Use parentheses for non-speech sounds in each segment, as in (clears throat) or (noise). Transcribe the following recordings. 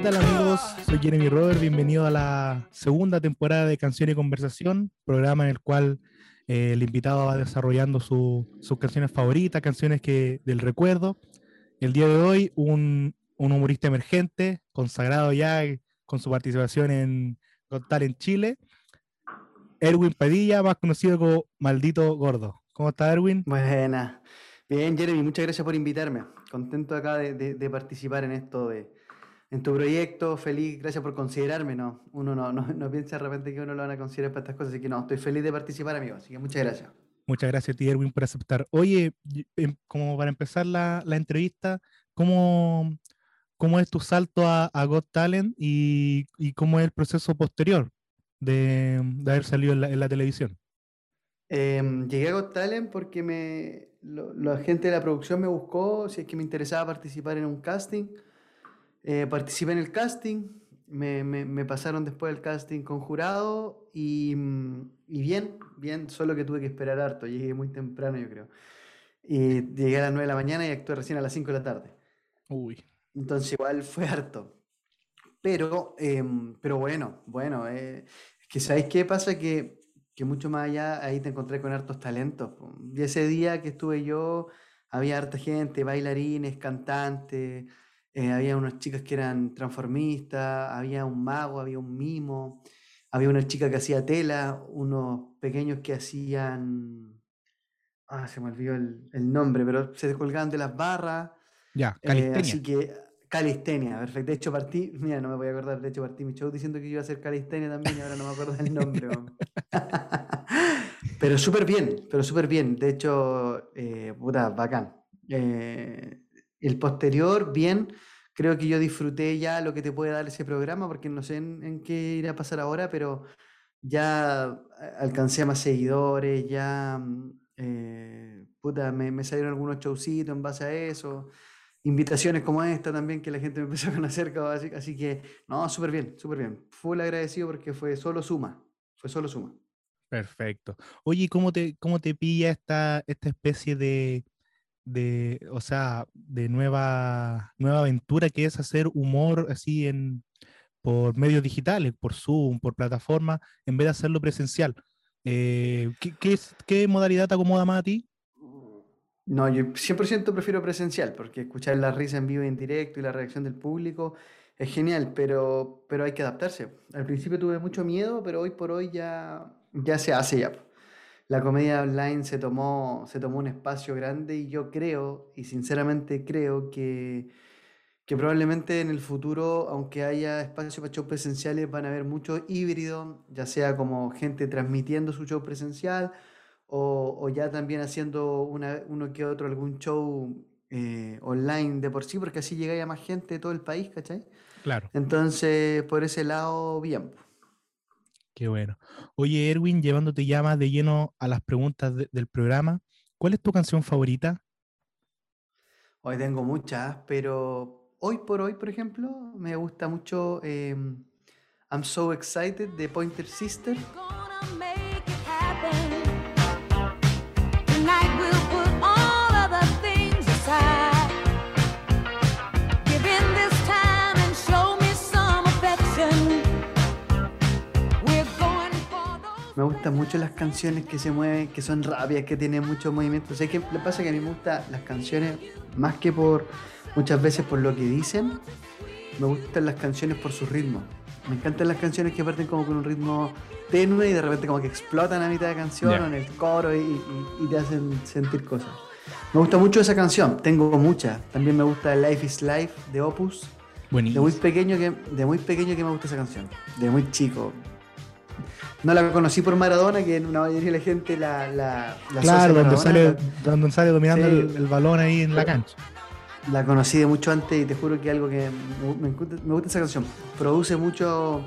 ¿Qué tal amigos? Soy Jeremy Robert, bienvenido a la segunda temporada de Canción y Conversación, programa en el cual eh, el invitado va desarrollando sus canciones favoritas, canciones que, del recuerdo. El día de hoy, un, humorista emergente, consagrado ya con su participación en Got en Chile, Erwin Padilla, más conocido como Maldito Gordo. ¿Cómo está Erwin? Buena. Bien, Jeremy, muchas gracias por invitarme. Contento acá de participar en esto de, en tu proyecto, feliz, gracias por considerarme, ¿no? Uno no, no, piensa de repente que uno lo van a considerar para estas cosas, así que no, estoy feliz de participar, amigo, así que muchas gracias. Muchas gracias, ti, Erwin, por aceptar. Oye, em, como para empezar la, entrevista, ¿cómo, ¿cómo, es tu salto a, a Got Talent y, cómo es el proceso posterior de, haber salido en la, televisión? Em, llegué a Got Talent porque me, la gente de la producción me buscó, si es que me interesaba participar en un casting eh, participé en el casting, me, me, pasaron después del casting con jurado y, mm, y, bien, bien, solo que tuve que esperar harto, llegué muy temprano yo creo. Y llegué a las 9 de la mañana y actué recién a las 5 de la tarde. Uy. Entonces igual fue harto. Pero, em, pero bueno, bueno, eh, es que ¿sabéis qué pasa? Que, que mucho más allá ahí te encontré con hartos talentos. Y ese día que estuve yo, había harta gente, bailarines, cantantes, eh, había unas chicas que eran transformistas, había un mago, había un mimo, había una chica que hacía tela, unos pequeños que hacían... Ah, se me olvidó el, nombre, pero se descolgaban de las barras. Ya, eh, calistenia. así que calistenia, perfecto. De hecho, partí, mira, no me voy a acordar, de hecho, partí mi show diciendo que iba a hacer calistenia también y ahora no me acuerdo el nombre. (laughs) pero súper bien, pero súper bien. De hecho, eh, puta, bacán. Eh, el posterior, bien, creo que yo disfruté ya lo que te puede dar ese programa, porque no sé en, qué irá a pasar ahora, pero ya alcancé a más seguidores, ya mm, eh, puta, me, salieron algunos showcitos en base a eso, invitaciones como esta también que la gente me empezó a conocer, así, así que no, súper bien, súper bien. Full agradecido porque fue solo suma, fue solo suma. Perfecto. Oye, ¿cómo te, cómo te pilla esta, esta especie de, de, o sea, de nueva, nueva aventura que es hacer humor así en, por medios digitales, por Zoom, por plataforma, en vez de hacerlo presencial. Eh, ¿qué, qué, modalidad te acomoda más a ti? No, yo 100% prefiero presencial, porque escuchar la risa en vivo y en directo y la reacción del público es genial, pero, pero hay que adaptarse. Al principio tuve mucho miedo, pero hoy por hoy ya, ya se hace ya la comedia online se tomó, se tomó un espacio grande y yo creo, y sinceramente creo que, que probablemente en el futuro, aunque haya espacio para shows presenciales, van a haber muchos híbridos, ya sea como gente transmitiendo su show presencial o, o ya también haciendo una, uno que otro algún show eh, online de por sí, porque así llega a más gente de todo el país, ¿cachai? Claro. Entonces, por ese lado, bien. Qué bueno. Oye, Erwin, llevándote ya más de lleno a las preguntas del programa, ¿cuál es tu canción favorita? Hoy tengo muchas, pero hoy por hoy, por ejemplo, me gusta mucho em, I'm So Excited de Pointer Sister. Gustan mucho las canciones que se mueven, que son rápidas, que tienen mucho movimiento. O sea, que le pasa que a mí me gustan las canciones más que por muchas veces por lo que dicen, me gustan las canciones por su ritmo. Me encantan las canciones que parten como con un ritmo tenue y de repente como que explotan a mitad de canción o en el coro y, te hacen sentir cosas. Me gusta mucho esa canción, tengo muchas. También me gusta Life is Life de Opus. De muy pequeño que de muy pequeño que me gusta esa canción. De muy chico. No la conocí por Maradona, que en una mayoría de la gente la, la, Claro, donde sale, donde sale dominando el, balón ahí en la cancha. La conocí de mucho antes y te juro que algo que me, gusta esa canción. Produce mucho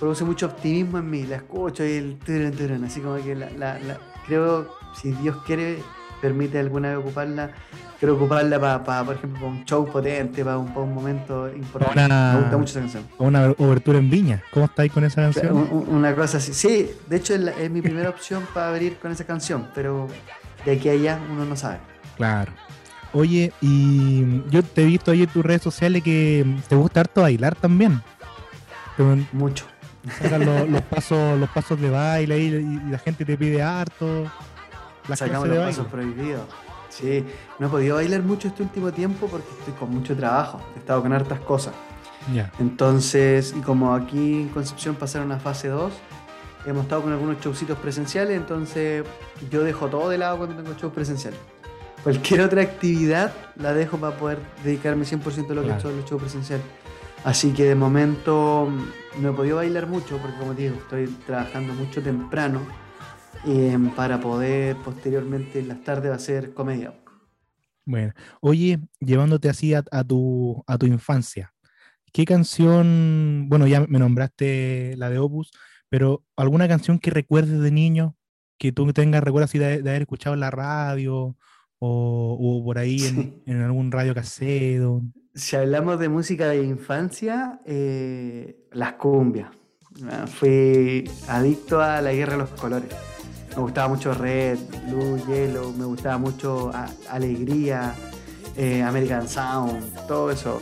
produce mucho optimismo en mí. La escucho y el turun, así como que la, creo, si Dios quiere, permite alguna vez ocuparla, quiero ocuparla para, por ejemplo, para un show potente, para un, un momento importante. me gusta mucho esa canción. Una obertura en Viña. ¿Cómo estáis con esa canción? Una cosa así. Sí, de hecho es, mi primera opción para abrir con esa canción, pero de aquí a allá uno no sabe. Claro. Oye, y yo te he visto ahí en tus redes sociales que te gusta harto bailar también. Mucho. los, pasos, los pasos de baile y, la gente te pide harto. Las Sacamos los pasos prohibidos. Sí, no he podido bailar mucho este último tiempo porque estoy con mucho trabajo. He estado con hartas cosas. Entonces, y como aquí en Concepción pasaron a fase 2, hemos estado con algunos showcitos presenciales, entonces yo dejo todo de lado cuando tengo shows presenciales. Cualquier otra actividad la dejo para poder dedicarme 100% a lo que he hecho en los shows presenciales. Así que de momento no he podido bailar mucho porque como te digo, estoy trabajando mucho temprano eh, para poder posteriormente en las tardes hacer comedia. Bueno, oye, llevándote así a, tu, a tu infancia, ¿qué canción, bueno, ya me nombraste la de Opus, pero alguna canción que recuerdes de niño, que tú tengas recuerdo así de, haber escuchado en la radio o, por ahí en, en, algún radio casero? Si hablamos de música de infancia, eh, las cumbias. Ah, fui adicto a la guerra de los colores. Me gustaba mucho Red, Blue, Yellow, me gustaba mucho Alegría, eh, American Sound, todo eso.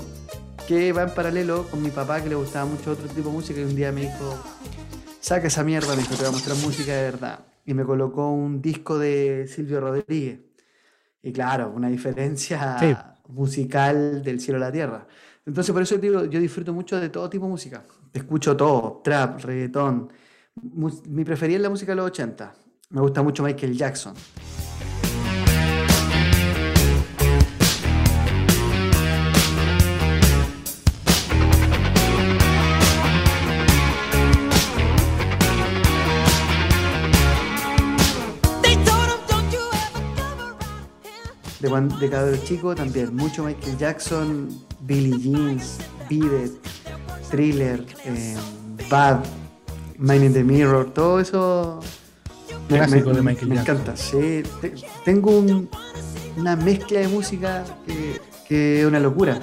Que va en paralelo con mi papá que le gustaba mucho otro tipo de música y un día me dijo, saca esa mierda, me dijo, te voy a mostrar música de verdad. Y me colocó un disco de Silvio Rodríguez. Y claro, una diferencia musical del cielo a la tierra. Entonces, por eso digo, yo disfruto mucho de todo tipo de música. Escucho todo, trap, reggaetón. Mi preferida es la música de los 80. Me gusta mucho Michael Jackson. de, cuando, de cada chico también, mucho Michael Jackson, Billie Jeans, Beat Thriller, eh, Bad, Mind in the Mirror, todo eso me, de Michael me encanta. Sí, tengo una mezcla de música que, es una locura.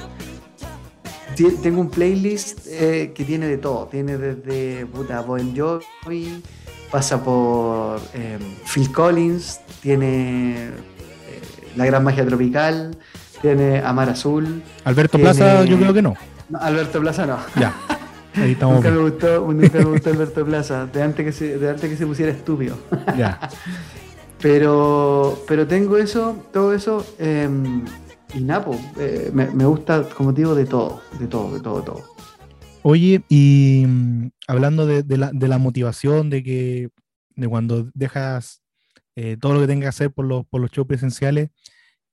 Tengo un playlist eh, que tiene de todo. Tiene desde puta Bon Jovi, pasa por eh, Phil Collins, tiene la Gran Magia Tropical, tiene Amar Azul. Alberto Plaza, yo creo que no. Alberto Plaza no. Ya. (laughs) Ahí estamos nunca, me gustó, nunca me gustó Alberto Plaza, de antes que se, de antes que se pusiera estúpido. Ya. (laughs) Pero, pero tengo eso, todo eso, em, y Napo, eh, me, me, gusta, como te digo, de todo, de todo, de todo, de todo. Oye, y mm, hablando de, de, la, de la motivación, de que de cuando dejas eh, todo lo que tengas que hacer por los, por los shows presenciales,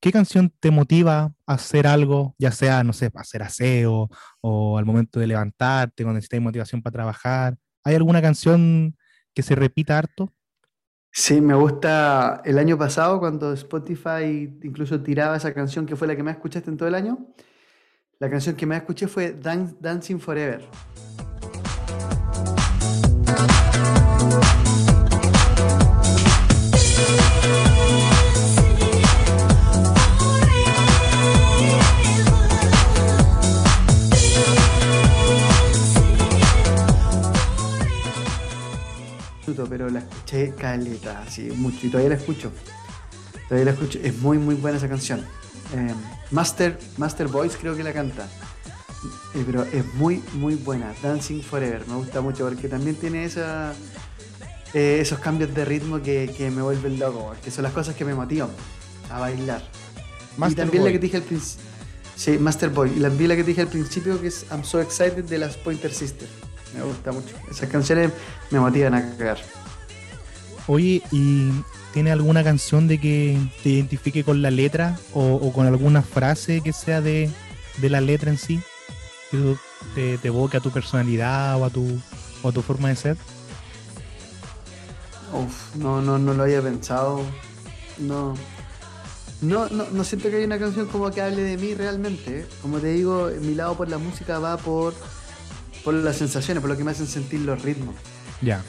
¿qué canción te motiva a hacer algo, ya sea, no sé, hacer aseo o al momento de levantarte, cuando necesitas motivación para trabajar? ¿Hay alguna canción que se repita harto? Sí, me gusta el año pasado cuando Spotify incluso tiraba esa canción que fue la que más escuchaste en todo el año. La canción que más escuché fue Dancing Forever. Así, mucho, y todavía la escucho. Todavía la escucho, es muy, muy buena esa canción. Em, Master, Master Voice creo que la canta. Eh, pero es muy, muy buena. Dancing Forever, me gusta mucho porque también tiene esa, eh, esos cambios de ritmo que, que, me vuelven loco, que son las cosas que me motivan a bailar. y también la que dije al principio. Sí, Master Boy. Y también la que dije al principio que es I'm So Excited de las Pointer Sisters. Me gusta mucho. Esas canciones me motivan a cagar. Oye, ¿y tiene alguna canción de que te identifique con la letra o, con alguna frase que sea de, la letra en sí? Que te, evoque a tu personalidad o a tu, o a tu forma de ser. Uf, no, no, no lo había pensado. No. No, no, no siento que haya una canción como que hable de mí realmente. Como te digo, mi lado por la música va por por las sensaciones, por lo que me hacen sentir los ritmos. Ya.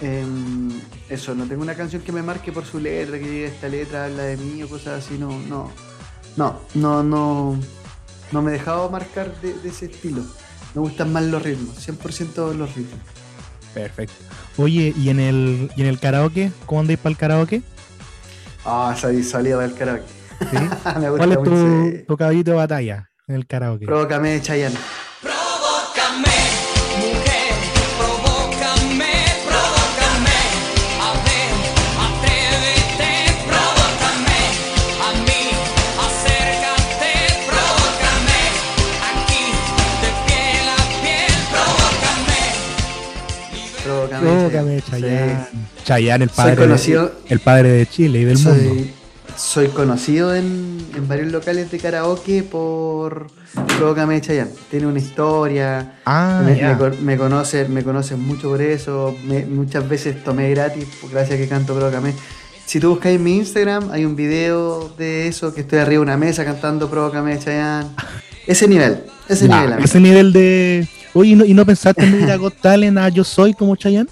Em, eso, no tengo una canción que me marque por su letra, que esta letra habla de mí o cosas así, no, no. No, no, no. No me he dejado marcar de, ese estilo. Me gustan más los ritmos, 100% los ritmos. Perfecto. Oye, ¿y en el, en el karaoke? ¿Cómo andáis para el karaoke? Ah, salí, salida del karaoke. (laughs) Me gusta ¿Cuál es tu, tu caballito de batalla en el karaoke? Provócame de Chayanne. Provócame, Chayanne. El Soy padre, conocido- de, el padre de Chile y del Sí. mundo. Soy, soy conocido en, en varios locales de karaoke por Provócame de Chayanne. Tiene una historia. Ah, me, ya. me me conocen, me conocen mucho por eso. me- muchas veces tomé gratis por- gracias a que canto Provócame. Si tú buscas en mi Instagram, hay un video de eso que estoy arriba de una mesa cantando Provócame de Chayanne. Ese nivel, ese Ya, nivel. amigo. ese nivel de. Oye, ¿y no, y no pensaste en ir a Got Talent a Yo Soy como Chayanne?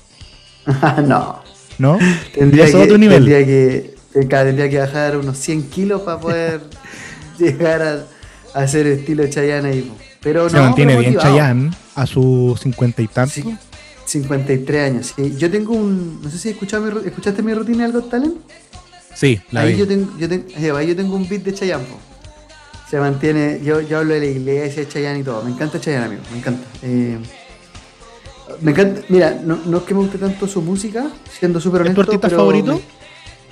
(laughs) no. ¿No? Tendría que, otro nivel. Tendría que, claro, tendría que bajar unos 100 kilos para poder (laughs) llegar a, a hacer estilo Chayanne ahí. Pero Se no, mantiene pero bien. Chayanne a sus cincuenta y tantos. Sí, 53 años. sí. Yo tengo un. No sé si escuchado mi escuchaste mi rutina del Got Talent. Sí, la ahí vi. yo tengo, yo, tengo, ahí yo tengo un beat de Chayanne. po. Se mantiene. Yo, yo hablo de la iglesia, de Chayanne y todo. Me encanta Chayanne, amigo. Me encanta. Eh, me encanta. Mira, no, no es que me guste tanto su música, siendo súper ¿Es tu honesto. artista pero favorito? me-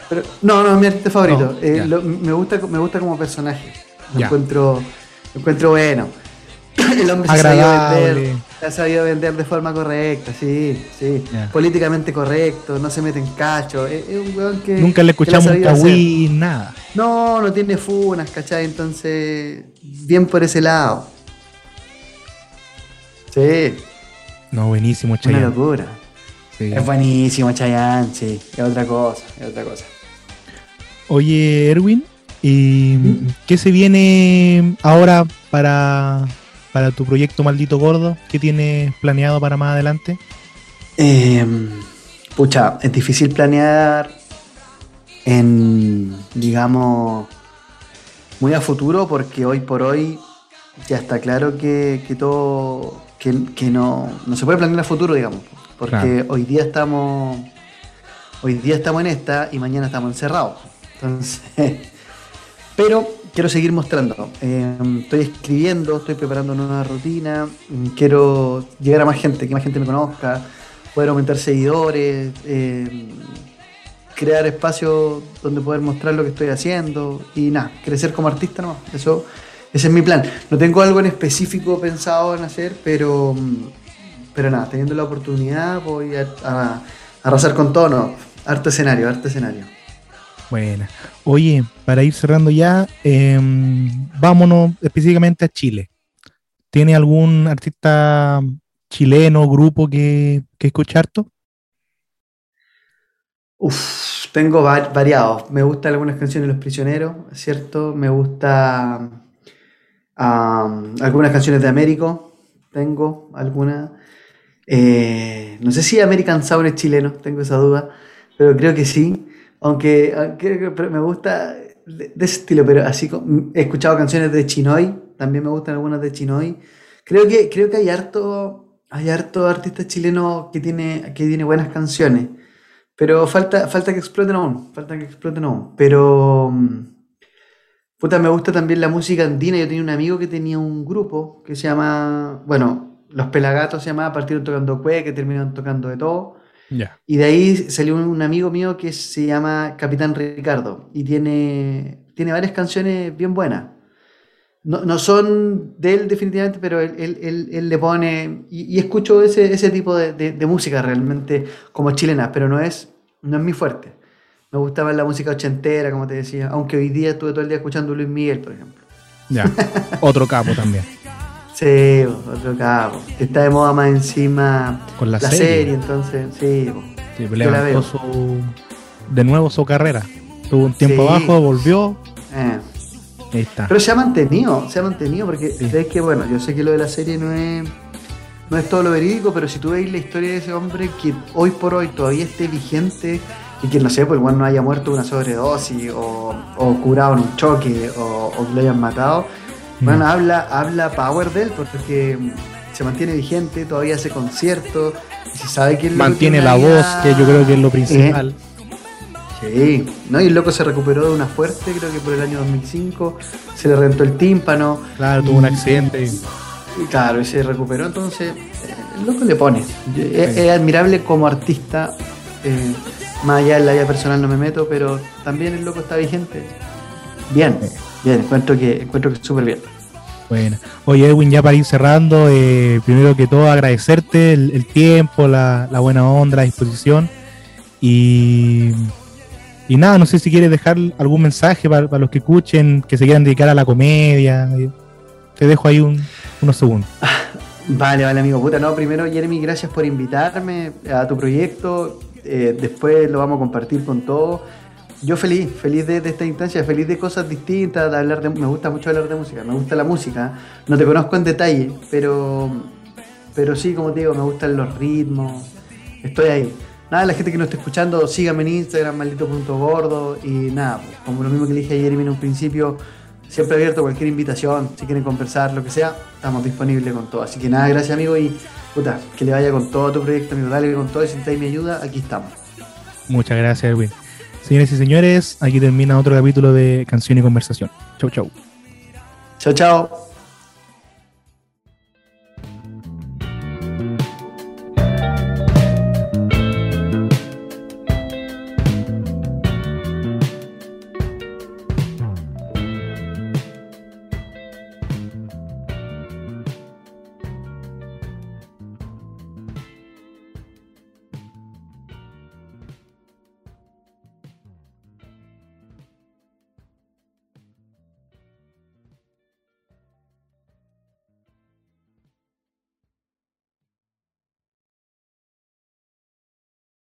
pero- no, no es mi artista favorito. No, Eh, lo- me, gusta, me gusta como personaje. Lo Ya. encuentro, lo encuentro bueno. (clears throat) El hombre se ha sabido Agradable. vender, se ha sabido vender de forma correcta, sí, sí. Políticamente correcto, no se mete en cacho. Es, es un weón que. Nunca le escuchamos ha un cagüí, nada. No, no tiene funas, ¿cachai? Entonces, bien por ese lado. Sí, No, buenísimo una Chayanne. locura. Sí. Es buenísimo, Chayanne, sí. Es otra cosa, es otra cosa. Oye, Erwin, ¿y ¿Mm? qué se viene ahora para, para tu proyecto Maldito Gordo? ¿Qué tienes planeado para más adelante? Eh, pucha, es difícil planear en, digamos, muy a futuro porque hoy por hoy ya está claro que, que todo, que, que no, no se puede planear a futuro, digamos, porque Claro. hoy día estamos, hoy día estamos en esta y mañana estamos encerrados. Entonces, (laughs) pero quiero seguir mostrando. Eh, estoy escribiendo, estoy preparando nueva rutina, mm, quiero llegar a más gente, que más gente me conozca, poder aumentar seguidores, eh, crear espacios donde poder mostrar lo que estoy haciendo y nada, crecer como artista nomás. Eso, ese es mi plan. No tengo algo en específico pensado en hacer, pero, mm, pero nada, teniendo la oportunidad voy a, a- a arrasar con todo, no. Arte escenario, arte escenario. Buena. Oye, para ir cerrando ya, em, vámonos específicamente a Chile. ¿Tiene algún artista chileno, grupo que, que escuchar tú? Uf, tengo va- variados. Me gustan algunas canciones de Los Prisioneros, ¿cierto? Me gusta am, algunas canciones de Américo. Tengo algunas. Eh, no sé si American Sound es chileno, tengo esa duda, pero creo que sí. Aunque, aunque- pero me gusta de, de ese estilo, pero así como- he escuchado canciones de Chinoy, también me gustan algunas de Chinoy. Creo que, creo que hay harto, hay harto artista chileno que tiene, que tiene buenas canciones. Pero falta, falta que exploten aún, falta que exploten aún. Pero, mm, puta, me gusta también la música andina. Yo tenía un amigo que tenía un grupo que se llama, bueno, Los Pelagatos se llamaba, partieron tocando cue, que terminaron tocando de todo. Ya. Y de ahí salió un amigo mío que se llama Capitán Ricardo y tiene, tiene varias canciones bien buenas. No, no son de él definitivamente, pero él, él- él- él le pone... Y, y escucho ese, ese tipo de, de- de música realmente como chilena, pero no es, no es mi fuerte. Me gustaba la música ochentera, como te decía, aunque hoy día estuve todo el día escuchando Luis Miguel, por ejemplo. Ya. (laughs) Otro capo también. Sí, otro cabo. Está de moda más encima Con la, la serie. serie, entonces, sí. Sí, levantó su, de nuevo su carrera. Tuvo un tiempo Sí. abajo, volvió. Eh. Ahí está. Pero se ha mantenido, se ha mantenido porque Sí. que bueno, yo sé que lo de la serie no es no es todo lo verídico, pero si tú veis la historia de ese hombre que hoy por hoy todavía esté vigente y que no sé, pues igual no haya muerto una sobredosis o, o curado en un choque o, o que lo hayan matado, Mm. bueno, habla, habla power de él porque se mantiene vigente, todavía hace conciertos, y se sabe que Mantiene tiene la voz, que yo creo que es lo principal. Sí, Sí, ¿no? Y el loco se recuperó de una fuerte, creo que por el año 2005, se le reventó el tímpano. Claro, tuvo un accidente. Y claro, y se recuperó, entonces eh, el loco le pone. Es admirable como artista, eh, más allá de la vida personal no me meto, pero también el loco está vigente. Bien, bien, encuentro que encuentro que súper bien. Bueno, oye Edwin, ya para ir cerrando, eh, primero que todo agradecerte el, el tiempo, la, la buena onda, la disposición y, y nada, no sé si quieres dejar algún mensaje para, para los que escuchen, que se quieran dedicar a la comedia. Te dejo ahí un- unos segundos. (laughs) Vale, vale, amigo. Puta, no, primero, Jeremy, gracias por invitarme a tu proyecto. Eh, después lo vamos a compartir con todos. Yo feliz, feliz de, de esta instancia, feliz de cosas distintas, de hablar de, me gusta mucho hablar de música, me gusta la música. No te conozco en detalle, pero, pero sí, como te digo, me gustan los ritmos. Estoy ahí. Nada, la gente que no esté escuchando, síganme en Instagram, maldito.gordo. Y nada, pues, como lo mismo que dije a Jeremy en un principio, siempre abierto a cualquier invitación, si quieren conversar, lo que sea, estamos disponibles con todo. Así que nada, gracias amigo y puta, que le vaya con todo tu proyecto, amigo, dale con todo y si necesitáis mi ayuda, aquí estamos. Muchas gracias, Edwin. Señores y señores, aquí termina otro capítulo de Canción y Conversación. Chau, chau. Chao, chao.